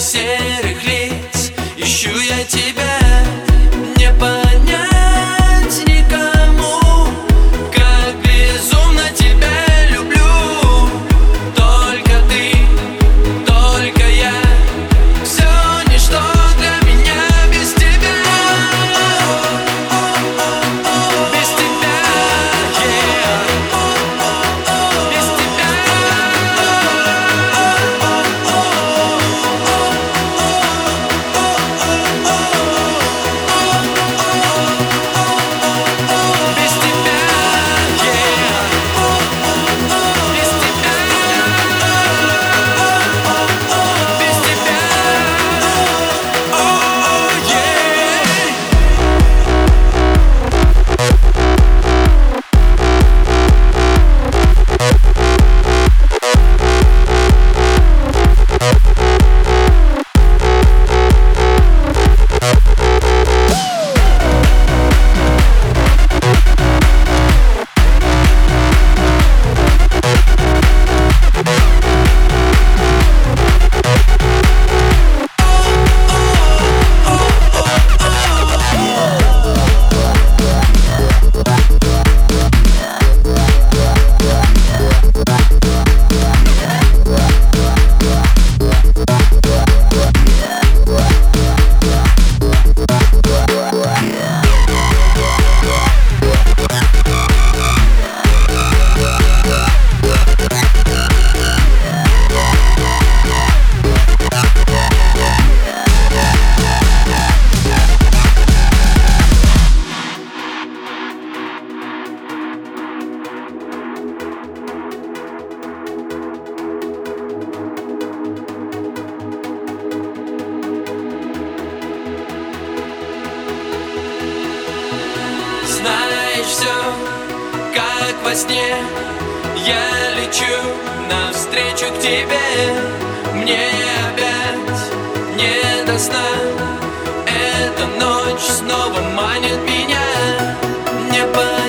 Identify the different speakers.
Speaker 1: said. как во сне. Я лечу навстречу к тебе. Мне опять не до сна. Эта ночь снова манит меня. Не пора.